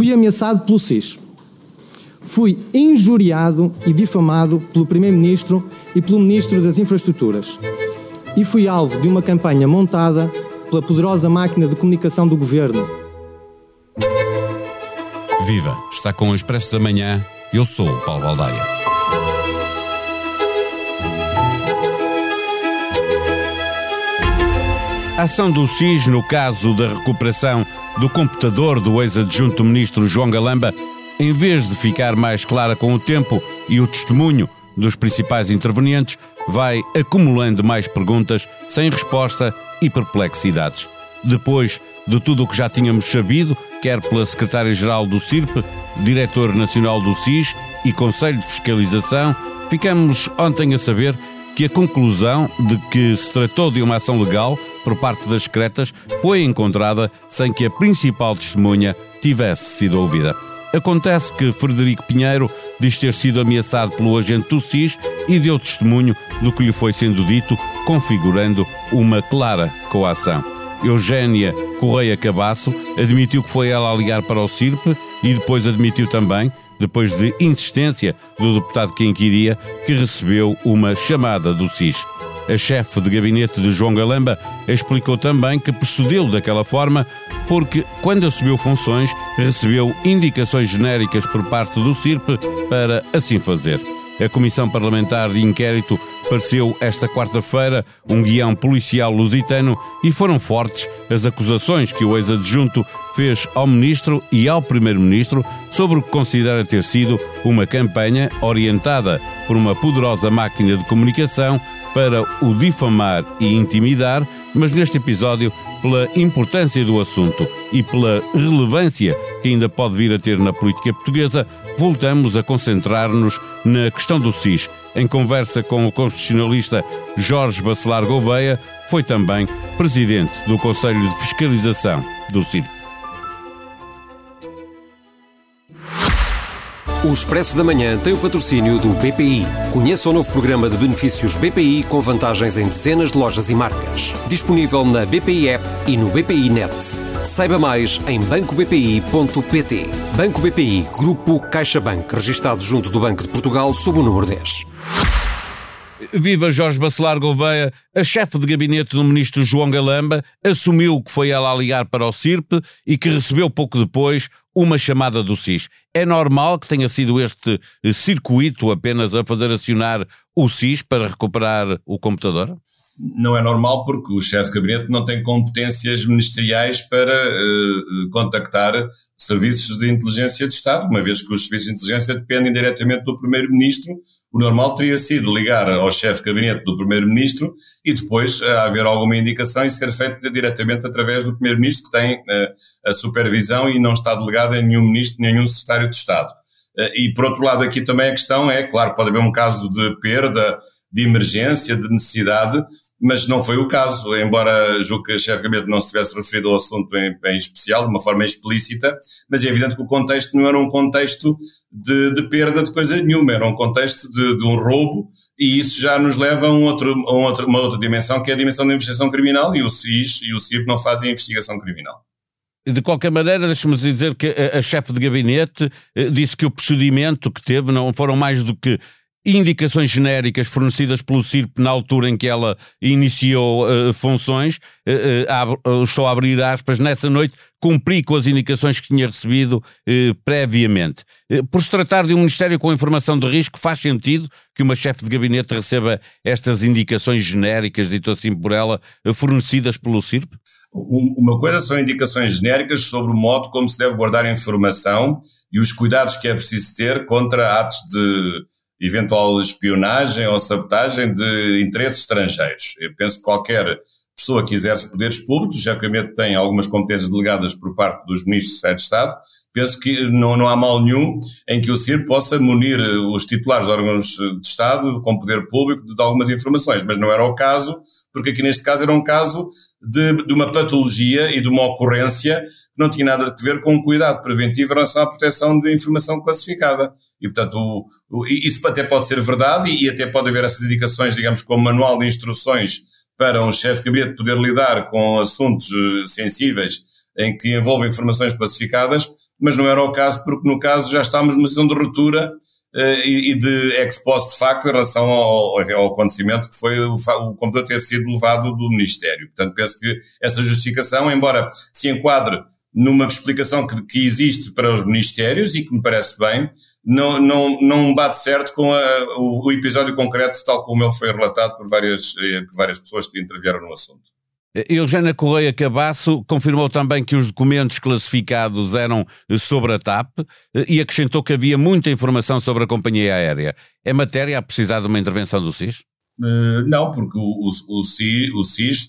Fui ameaçado pelo SIS. Fui injuriado e difamado pelo Primeiro-Ministro e pelo Ministro das Infraestruturas. E fui alvo de uma campanha montada pela poderosa máquina de comunicação do Governo. Viva! Está com o Expresso da Manhã. Eu sou o Paulo Baldaia. A ação do SIS no caso da recuperação do computador do ex-adjunto ministro João Galamba, em vez de ficar mais clara com o tempo e o testemunho dos principais intervenientes, vai acumulando mais perguntas sem resposta e perplexidades. Depois de tudo o que já tínhamos sabido, quer pela secretária-geral do CIRP, diretor nacional do SIS e Conselho de Fiscalização, ficamos ontem a saber que a conclusão de que se tratou de uma ação legal por parte das secretas foi encontrada sem que a principal testemunha tivesse sido ouvida. Acontece que Frederico Pinheiro diz ter sido ameaçado pelo agente do SIS e deu testemunho do que lhe foi sendo dito, configurando uma clara coação. Eugénia Correia Cabasso admitiu que foi ela a ligar para o CIRP e depois admitiu também, depois de insistência do deputado que inquiria, que recebeu uma chamada do SIS. A chefe de gabinete de João Galamba explicou também que procedeu daquela forma porque, quando assumiu funções, recebeu indicações genéricas por parte do CIRP para assim fazer. A Comissão Parlamentar de Inquérito pareceu esta quarta-feira um guião policial lusitano e foram fortes as acusações que o ex-adjunto fez ao ministro e ao primeiro-ministro sobre o que considera ter sido uma campanha orientada por uma poderosa máquina de comunicação para o difamar e intimidar, mas neste episódio pela importância do assunto e pela relevância que ainda pode vir a ter na política portuguesa, voltamos a concentrar-nos na questão do SIS. Em conversa com o constitucionalista Jorge Bacelar Gouveia, foi também presidente do Conselho de Fiscalização do CIRP. O Expresso da Manhã tem o patrocínio do BPI. Conheça o novo programa de benefícios BPI com vantagens em dezenas de lojas e marcas. Disponível na BPI App e no BPI Net. Saiba mais em bancobpi.pt. Banco BPI, Grupo CaixaBank, registado junto do Banco de Portugal sob o número 10. Viva Jorge Bacelar Gouveia, a chefe de gabinete do ministro João Galamba, assumiu que foi ela a ligar para o CIRP e que recebeu pouco depois uma chamada do SIS. É normal que tenha sido este circuito apenas a fazer acionar o SIS para recuperar o computador? Não é normal porque o chefe de gabinete não tem competências ministeriais para uh, contactar serviços de inteligência de Estado, uma vez que os serviços de inteligência dependem diretamente do primeiro-ministro o normal teria sido ligar ao chefe de gabinete do primeiro-ministro e depois uh, haver alguma indicação e ser feito diretamente através do primeiro-ministro que tem uh, a supervisão e não está delegado em nenhum ministro, nenhum secretário de Estado. E por outro lado aqui também a questão é, claro, pode haver um caso de perda, de emergência, de necessidade, mas não foi o caso, embora julgo que a chefe de gabinete não se tivesse referido ao assunto em, em, especial, de uma forma explícita, mas é evidente que o contexto não era um contexto de, de perda de coisa nenhuma, era um contexto de, de, um roubo, e isso já nos leva a, um outro, a um outro, uma outra dimensão, que é a dimensão da investigação criminal, e o SIS e o CIP não fazem investigação criminal. De qualquer maneira, deixe-me dizer que a, a chefe de gabinete eh, disse que o procedimento que teve não foram mais do que indicações genéricas fornecidas pelo CIRP na altura em que ela iniciou uh, funções, uh, uh, estou a abrir aspas, nessa noite cumpri com as indicações que tinha recebido previamente. por se tratar de um Ministério com informação de risco, faz sentido que uma chefe de gabinete receba estas indicações genéricas, dito assim por ela, fornecidas pelo CIRP? Uma coisa são indicações genéricas sobre o modo como se deve guardar a informação e os cuidados que é preciso ter contra atos de eventual espionagem ou sabotagem de interesses estrangeiros. Eu penso que qualquer pessoa que exerce poderes públicos, gabinete tem algumas competências delegadas por parte dos ministros de Estado, penso que não, não há mal nenhum em que o CIR possa munir os titulares de órgãos de Estado com poder público de algumas informações, mas não era o caso, porque aqui neste caso era um caso de, de uma patologia e de uma ocorrência que não tinha nada a ver com um cuidado preventivo em relação à proteção de informação classificada. E, portanto, o, o, isso até pode ser verdade e, até pode haver essas indicações, digamos, como manual de instruções para um chefe de gabinete poder lidar com assuntos eh, sensíveis em que envolvem informações classificadas, mas não era o caso, porque no caso já estávamos numa situação de ruptura e, e, de ex post de facto em relação ao, ao acontecimento que foi o, o computador ter sido levado do Ministério. Portanto, penso que essa justificação, embora se enquadre numa explicação que, que existe para os Ministérios e que me parece bem, não, não, não bate certo com a, o, o, episódio concreto, tal como ele foi relatado por várias, eh, por várias pessoas que intervieram no assunto. Eugênia Correia Cabasso confirmou também que os documentos classificados eram sobre a TAP eh, e acrescentou que havia muita informação sobre a companhia aérea. É matéria a precisar de uma intervenção do SIS? Uh, não, porque o, o, o,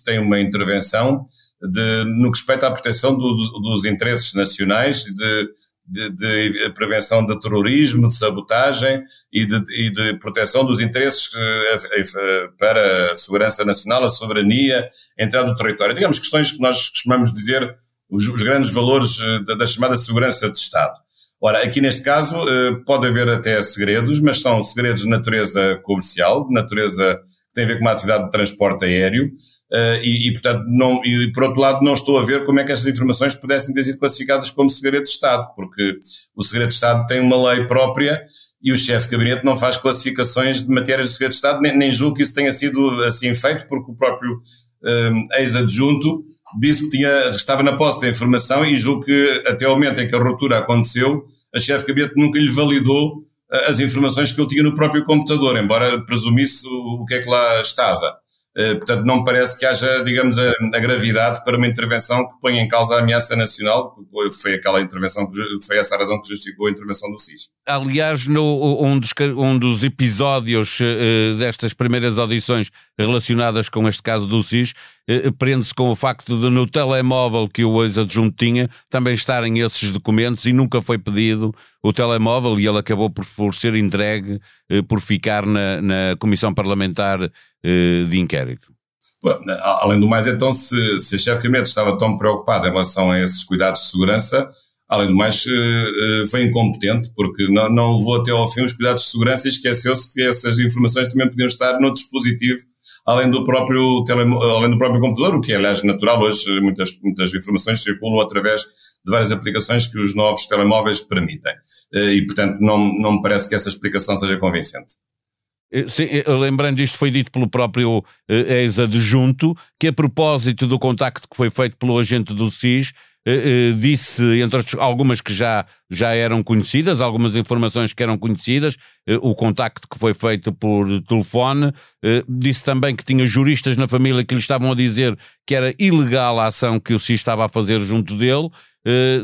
tem uma intervenção de, no que respeita à proteção do, dos interesses nacionais, de, de, de, prevenção de terrorismo, de sabotagem e de, e de proteção dos interesses eh, eh, para a segurança nacional, a soberania, a entrada do território. Digamos, questões que nós costumamos dizer os, os grandes valores eh, da, da, chamada segurança de Estado. Ora, aqui neste caso pode haver até segredos, mas são segredos de natureza comercial, de natureza tem a ver com uma atividade de transporte aéreo, Uh, e, e, portanto, não, e por outro lado, não estou a ver como é que estas informações pudessem ter sido classificadas como segredo de Estado, porque o segredo de Estado tem uma lei própria e o chefe de gabinete não faz classificações de matérias de segredo de Estado, nem, nem julgo que isso tenha sido assim feito, porque o próprio eh, ex-adjunto disse que tinha, estava na posse da informação e julgo que até o momento em que a ruptura aconteceu, a chefe de gabinete nunca lhe validou as informações que ele tinha no próprio computador, embora presumisse o que é que lá estava. Eh, portanto, não me parece que haja, digamos, a, a, gravidade para uma intervenção que ponha em causa a ameaça nacional, foi aquela intervenção, foi essa a razão que justificou a intervenção do SIS. Aliás, no, um, dos, um dos episódios uh, destas primeiras audições relacionadas com este caso do SIS prende-se com o facto de no telemóvel que o ex-adjunto tinha também estarem esses documentos e nunca foi pedido o telemóvel e ele acabou por, por ser entregue, uh, por ficar na, na Comissão Parlamentar de Inquérito. Bom, além do mais, então, se, se a chefe gabinete estava tão preocupada em relação a esses cuidados de segurança, Além do mais, eh, eh, foi incompetente, porque não, não levou até ao fim os cuidados de segurança e esqueceu-se que essas informações também podiam estar no dispositivo, além do próprio, tele, além do próprio computador, o que é, aliás, natural. Hoje, muitas, muitas informações circulam através de várias aplicações que os novos telemóveis permitem. Eh, e, portanto, não, não me parece que essa explicação seja convincente. Sim, lembrando isto foi dito pelo próprio ex-adjunto, que a propósito do contacto que foi feito pelo agente do SIS, eh, eh, disse, entre algumas que já, já eram conhecidas, algumas informações que eram conhecidas, eh, o contacto que foi feito por telefone, disse também que tinha juristas na família que lhe estavam a dizer que era ilegal a ação que o SIS estava a fazer junto dele.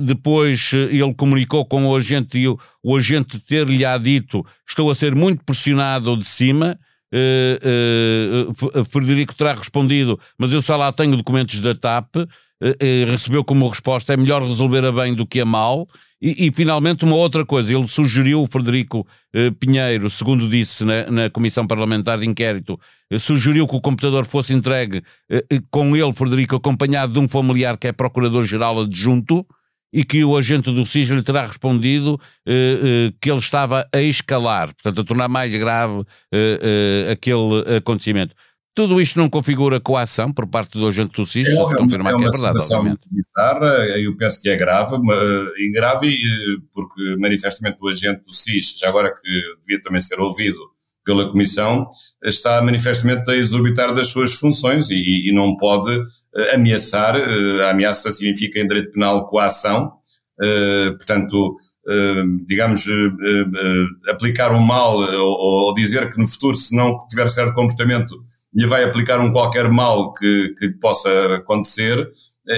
depois ele comunicou com o agente e o, o agente ter-lhe dito: Estou a ser muito pressionado de cima. Uh, uh, Frederico terá respondido, mas eu só lá tenho documentos da TAP. Uh, recebeu como resposta: é melhor resolver a bem do que a mal. E, e finalmente, uma outra coisa: ele sugeriu, o Frederico Pinheiro, segundo disse na, na Comissão Parlamentar de Inquérito, sugeriu que o computador fosse entregue com ele, Frederico, acompanhado de um familiar que é Procurador-Geral Adjunto e que o agente do SIS lhe terá respondido eh, eh, que ele estava a escalar, portanto, a tornar mais grave eh, aquele acontecimento. Tudo isto não configura coação por parte do agente do SIS, é, se confirmar é que é verdade, obviamente. Bizarra, eu penso que é grave, e grave porque manifestamente o agente do SIS, já agora que devia também ser ouvido pela Comissão, está manifestamente a exorbitar das suas funções e, e não pode eh, ameaçar, eh, a ameaça significa em direito penal coação, eh, portanto, digamos, aplicar um mal ou, dizer que no futuro, se não tiver certo comportamento, lhe vai aplicar um qualquer mal que, que possa acontecer,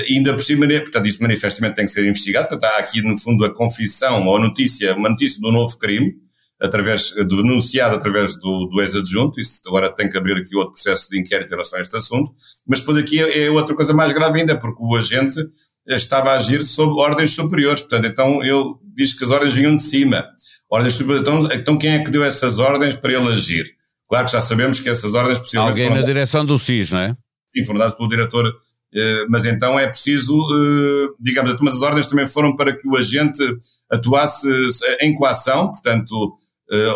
ainda por cima, portanto, isso manifestamente tem que ser investigado, portanto, há aqui, no fundo, a confissão ou a notícia, uma notícia do novo crime, através, denunciado através do, do ex-adjunto, isso agora tem que abrir aqui outro processo de inquérito em relação a este assunto, mas depois aqui é, é outra coisa mais grave ainda, porque o agente estava a agir sob ordens superiores, portanto, então ele diz que as ordens vinham de cima. Ordens superiores, então, então quem é que deu essas ordens para ele agir? Claro que já sabemos que essas ordens possivelmente Alguém na direção do SIS, não é? Sim, foram dadas pelo diretor eh, mas então é preciso, eh, digamos, mas as ordens também foram para que o agente atuasse em coação, portanto, eh,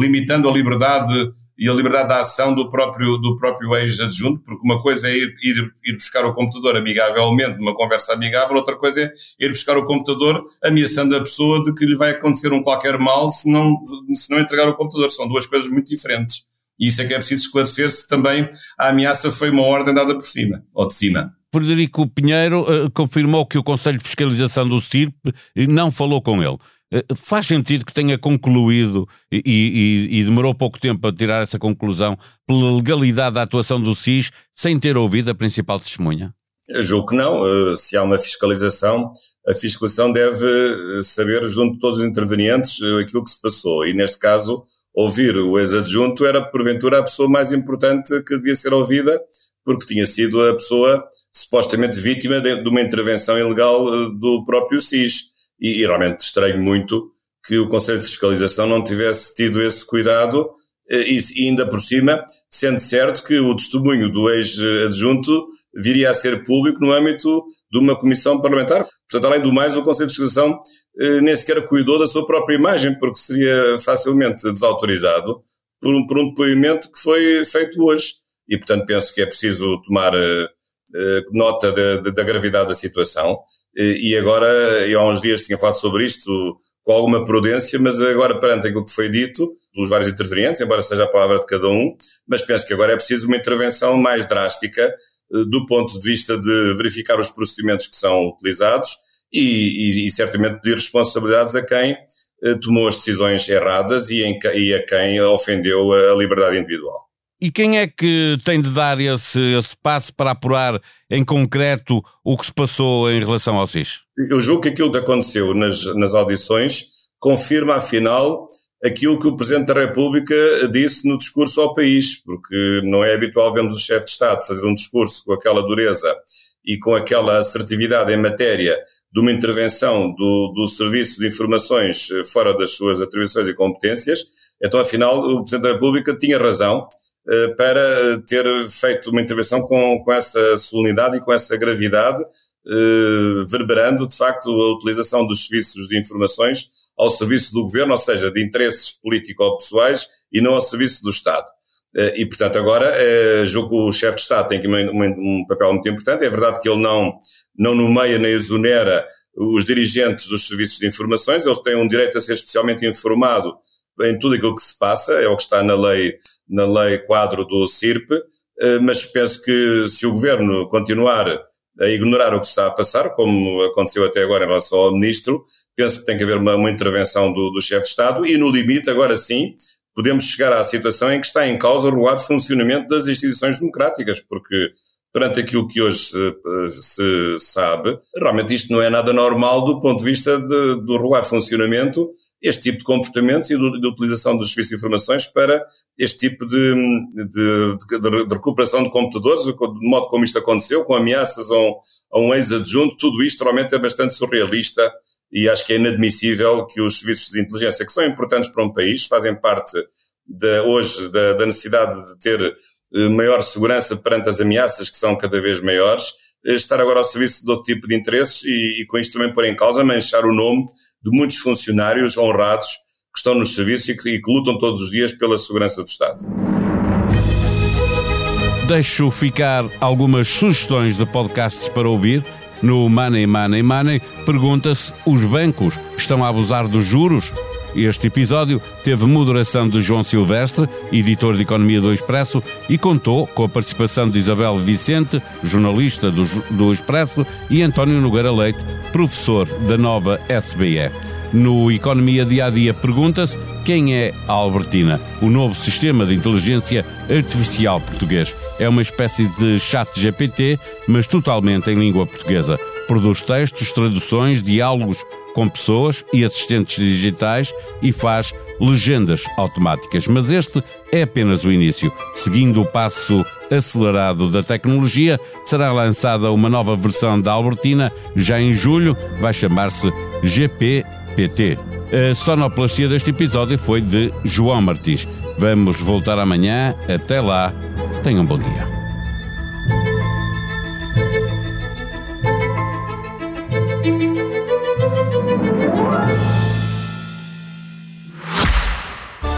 limitando a liberdade e a liberdade da ação do próprio, do próprio ex-adjunto, porque uma coisa é ir, ir, ir buscar o computador amigavelmente, numa conversa amigável, outra coisa é ir buscar o computador ameaçando a pessoa de que lhe vai acontecer um qualquer mal se não, se não entregar o computador. São duas coisas muito diferentes. E isso é que é preciso esclarecer se também a ameaça foi uma ordem dada por cima, ou de cima. Frederico Pinheiro uh, confirmou que o Conselho de Fiscalização do CIRP não falou com ele. Eh, faz sentido que tenha concluído e, e, e, demorou pouco tempo a tirar essa conclusão pela legalidade da atuação do SIS sem ter ouvido a principal testemunha? Eu julgo que não. Eh, se há uma fiscalização, a fiscalização deve eh, saber, junto de todos os intervenientes, aquilo que se passou. E neste caso, ouvir o ex-adjunto era, porventura, a pessoa mais importante que devia ser ouvida, porque tinha sido a pessoa supostamente vítima de, uma intervenção ilegal do próprio SIS e, e realmente estranho muito que o Conselho de Fiscalização não tivesse tido esse cuidado eh, e, e ainda por cima, sendo certo que o testemunho do ex-adjunto viria a ser público no âmbito de uma comissão parlamentar. Portanto, além do mais, o Conselho de Fiscalização eh, nem sequer cuidou da sua própria imagem, porque seria facilmente desautorizado por um, por um depoimento que foi feito hoje. E, portanto, penso que é preciso tomar eh, eh nota da, da gravidade da situação e agora, eu há uns dias tinha falado sobre isto com alguma prudência, mas agora perante aquilo que foi dito pelos vários intervenientes, embora seja a palavra de cada um, mas penso que agora é preciso uma intervenção mais drástica eh, do ponto de vista de verificar os procedimentos que são utilizados e, e, e certamente pedir responsabilidades a quem eh, tomou as decisões erradas e, em, e a quem ofendeu a liberdade individual. E quem é que tem de dar esse, esse passo para apurar em concreto o que se passou em relação ao SIS? Eu julgo que aquilo que aconteceu nas, nas audições confirma, afinal, aquilo que o Presidente da República disse no discurso ao país, porque não é habitual vermos o chefe de Estado fazer um discurso com aquela dureza e com aquela assertividade em matéria de uma intervenção do, do Serviço de Informações fora das suas atribuições e competências. Então, afinal, o Presidente da República tinha razão eh, para ter feito uma intervenção com, com essa solenidade e com essa gravidade, eh, verberando, de facto, a utilização dos serviços de informações ao serviço do governo, ou seja, de interesses político-pessoais e não ao serviço do Estado. Eh, e, portanto, agora, julgo que o chefe de Estado tem um papel muito importante. É verdade que ele não, não nomeia nem exonera os dirigentes dos serviços de informações, eles têm um direito a ser especialmente informado em tudo aquilo que se passa, é o que está na lei na lei quadro do CIRP, eh, mas penso que se o governo continuar a ignorar o que está a passar, como aconteceu até agora em relação ao ministro, penso que tem que haver uma, uma intervenção do, do chefe de Estado e, no limite, agora sim, podemos chegar à situação em que está em causa o regular funcionamento das instituições democráticas, porque perante aquilo que hoje se, se, sabe, realmente isto não é nada normal do ponto de vista de, do regular funcionamento este tipo de comportamentos e de, de utilização dos serviços de informações para este tipo de, de, de, recuperação de computadores, de modo como isto aconteceu, com ameaças a um, a um ex-adjunto, tudo isto realmente é bastante surrealista e acho que é inadmissível que os serviços de inteligência, que são importantes para um país, fazem parte de, hoje da, da necessidade de ter eh, maior segurança perante as ameaças que são cada vez maiores, eh, estar agora ao serviço de outro tipo de interesses e, e com isto também pôr em causa, manchar o nome de muitos funcionários honrados que estão nos serviços e que, e que lutam todos os dias pela segurança do Estado. Deixo ficar algumas sugestões de podcasts para ouvir. No Money Money Money pergunta-se: os bancos estão a abusar dos juros? Este episódio teve moderação de João Silvestre, editor de Economia do Expresso, e contou com a participação de Isabel Vicente, jornalista do, do Expresso, e António Nogueira Leite, professor da nova SBE. No Economia Dia a Dia pergunta-se quem é a Albertina, o novo sistema de inteligência artificial português. É uma espécie de chat GPT, mas totalmente em língua portuguesa. Produz textos, traduções, diálogos com pessoas e assistentes digitais e faz legendas automáticas. Mas este é apenas o início. Seguindo o passo acelerado da tecnologia, será lançada uma nova versão da Albertina já em julho, vai chamar-se GPPT. A sonoplastia deste episódio foi de João Martins. Vamos voltar amanhã. Até lá. Tenham um bom dia.